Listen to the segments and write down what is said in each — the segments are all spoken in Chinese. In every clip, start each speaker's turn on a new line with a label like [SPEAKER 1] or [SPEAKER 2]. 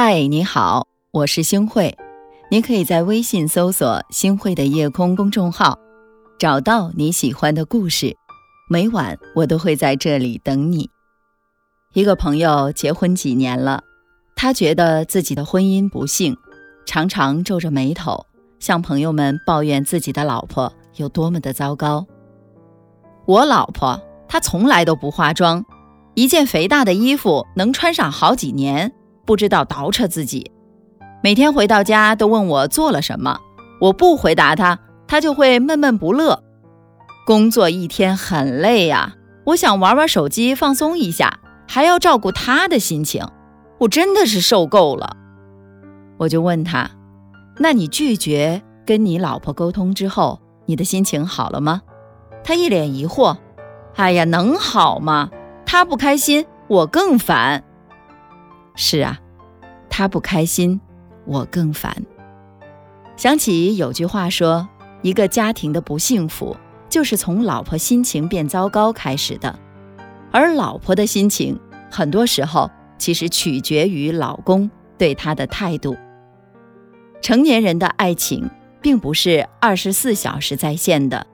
[SPEAKER 1] 嗨，你好，我是星慧。你可以在微信搜索“星慧的夜空”公众号，找到你喜欢的故事。每晚我都会在这里等你。一个朋友结婚几年了，他觉得自己的婚姻不幸，常常皱着眉头向朋友们抱怨自己的老婆有多么的糟糕。我老婆她从来都不化妆，一件肥大的衣服能穿上好几年。不知道倒饬自己，每天回到家都问我做了什么，我不回答他，他就会闷闷不乐。工作一天很累呀，我想玩玩手机放松一下，还要照顾他的心情，我真的是受够了。我就问他，那你拒绝跟你老婆沟通之后，你的心情好了吗？他一脸疑惑，哎呀，能好吗？他不开心，我更烦。是啊，他不开心，我更烦。想起有句话说，一个家庭的不幸福，就是从老婆心情变糟糕开始的。而老婆的心情，很多时候其实取决于老公对她的态度。成年人的爱情，并不是二十四小时在线的，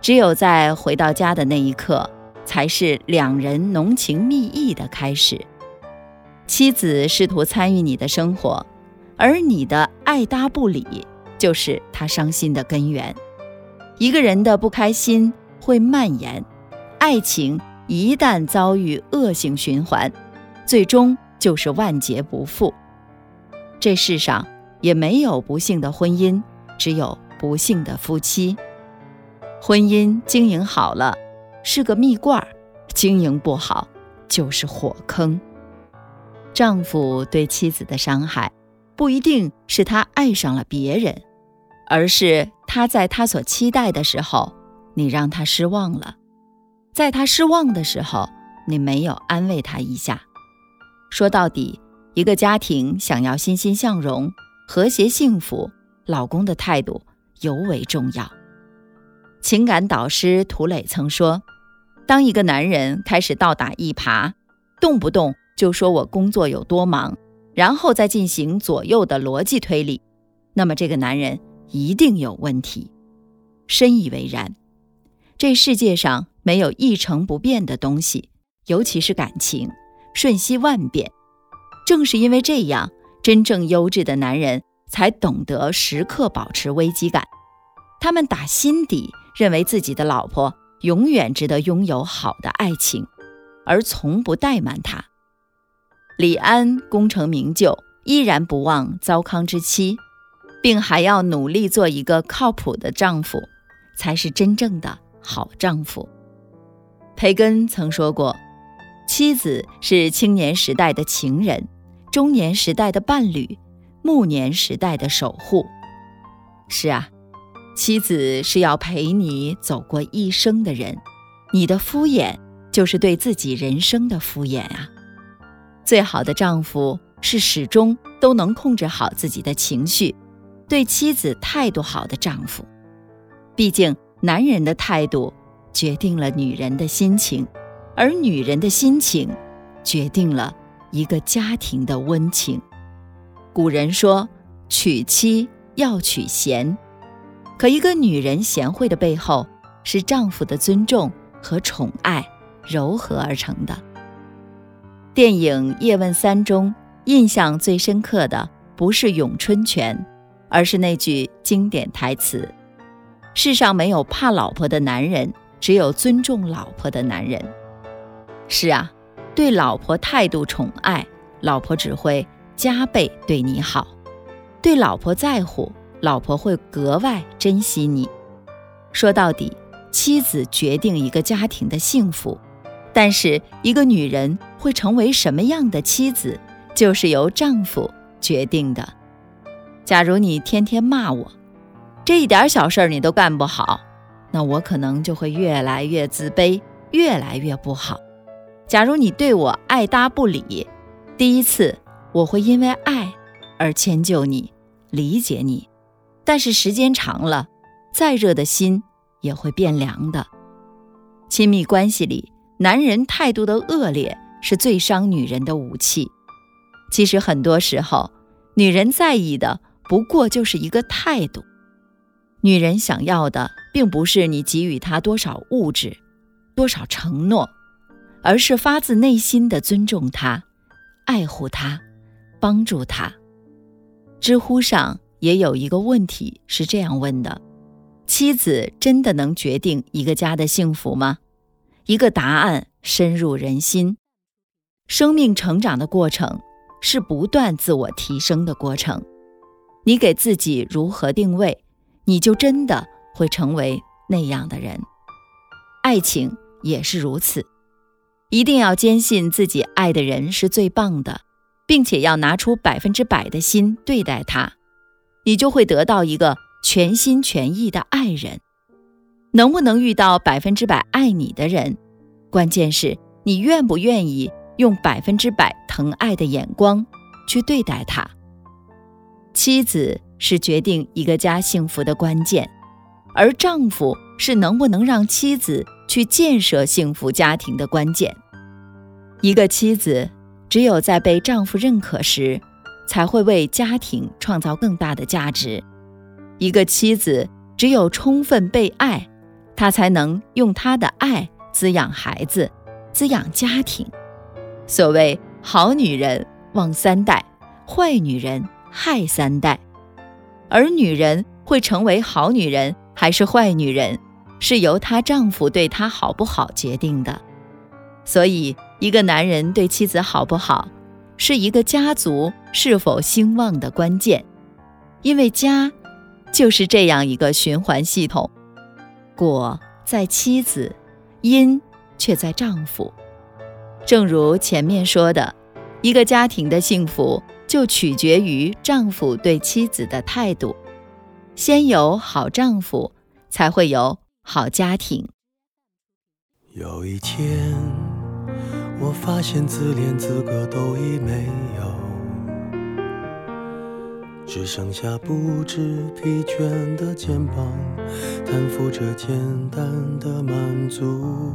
[SPEAKER 1] 只有在回到家的那一刻，才是两人浓情蜜意的开始。妻子试图参与你的生活，而你的爱搭不理，就是他伤心的根源。一个人的不开心会蔓延，爱情一旦遭遇恶性循环，最终就是万劫不复。这世上也没有不幸的婚姻，只有不幸的夫妻。婚姻经营好了是个蜜罐，经营不好就是火坑。丈夫对妻子的伤害，不一定是他爱上了别人，而是他在他所期待的时候，你让他失望了；在他失望的时候，你没有安慰他一下。说到底，一个家庭想要欣欣向荣、和谐幸福，老公的态度尤为重要。情感导师涂磊曾说：“当一个男人开始倒打一耙，动不动……”就说我工作有多忙，然后再进行左右的逻辑推理，那么这个男人一定有问题。深以为然。这世界上没有一成不变的东西，尤其是感情，瞬息万变。正是因为这样，真正优质的男人才懂得时刻保持危机感。他们打心底认为自己的老婆永远值得拥有好的爱情，而从不怠慢她。李安功成名就，依然不忘糟糠之妻，并还要努力做一个靠谱的丈夫，才是真正的好丈夫。培根曾说过：“妻子是青年时代的情人，中年时代的伴侣，暮年时代的守护。”是啊，妻子是要陪你走过一生的人，你的敷衍就是对自己人生的敷衍啊。最好的丈夫是始终都能控制好自己的情绪，对妻子态度好的丈夫。毕竟，男人的态度决定了女人的心情，而女人的心情决定了一个家庭的温情。古人说：“娶妻要娶贤。”可一个女人贤惠的背后，是丈夫的尊重和宠爱柔合而成的。电影《叶问三》中，印象最深刻的不是咏春拳，而是那句经典台词：“世上没有怕老婆的男人，只有尊重老婆的男人。”是啊，对老婆态度宠爱，老婆只会加倍对你好；对老婆在乎，老婆会格外珍惜你。说到底，妻子决定一个家庭的幸福。但是，一个女人会成为什么样的妻子，就是由丈夫决定的。假如你天天骂我，这一点小事儿你都干不好，那我可能就会越来越自卑，越来越不好。假如你对我爱搭不理，第一次我会因为爱而迁就你，理解你，但是时间长了，再热的心也会变凉的。亲密关系里。男人态度的恶劣是最伤女人的武器。其实很多时候，女人在意的不过就是一个态度。女人想要的，并不是你给予她多少物质、多少承诺，而是发自内心的尊重她、爱护她、帮助她。知乎上也有一个问题是这样问的：妻子真的能决定一个家的幸福吗？一个答案深入人心。生命成长的过程是不断自我提升的过程，你给自己如何定位？你就真的会成为那样的人。爱情也是如此，一定要坚信自己爱的人是最棒的，并且要拿出百分之百的心对待他，你就会得到一个全心全意的爱人。能不能遇到百分之百爱你的人，关键是你愿不愿意用百分之百疼爱的眼光去对待他。妻子。是决定一个家幸福的关键，而丈夫是能不能让妻子去建设幸福家庭的关键。一个妻子只有在被丈夫认可时，才会为家庭创造更大的价值；一个妻子只有充分被爱，她才能用她的爱滋养孩子，滋养家庭。所谓好女人旺三代，坏女人害三代。而女人会成为好女人还是坏女人，是由她丈夫对她好不好决定的。所以，一个男人对妻子好不好，是一个家族是否兴旺的关键。因为家就是这样一个循环系统，果在妻子，因却在丈夫。正如前面说的，一个家庭的幸福。就取决于丈夫对妻子的态度。先有好丈夫，才会有好家庭。
[SPEAKER 2] 有一天，我发现自怜资格都已没有，只剩下不知疲倦的肩膀，担负着简单的满足。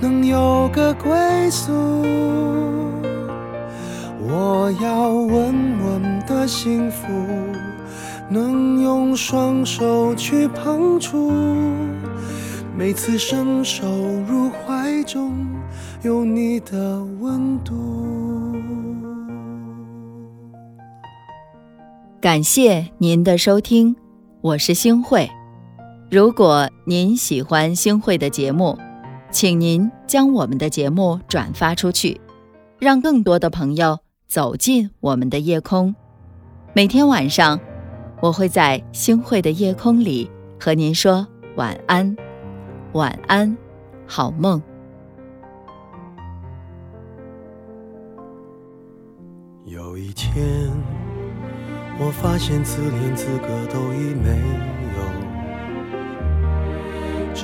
[SPEAKER 2] 能有个归宿。我要稳稳的幸福，能用双手去碰触，每次伸手入怀中，有你的温度。
[SPEAKER 1] 感谢您的收听，我是星慧。如果您喜欢星慧的节目，请您将我们的节目转发出去，让更多的朋友。走进我们的夜空，每天晚上，我会在星汇的夜空里和您说晚安，晚安，好梦。
[SPEAKER 2] 有一天，我发现自怜资格都已没有，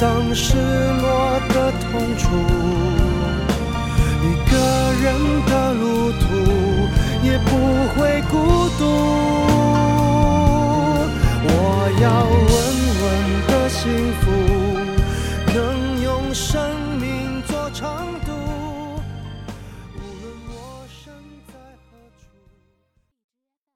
[SPEAKER 2] 当失落。的痛楚，一个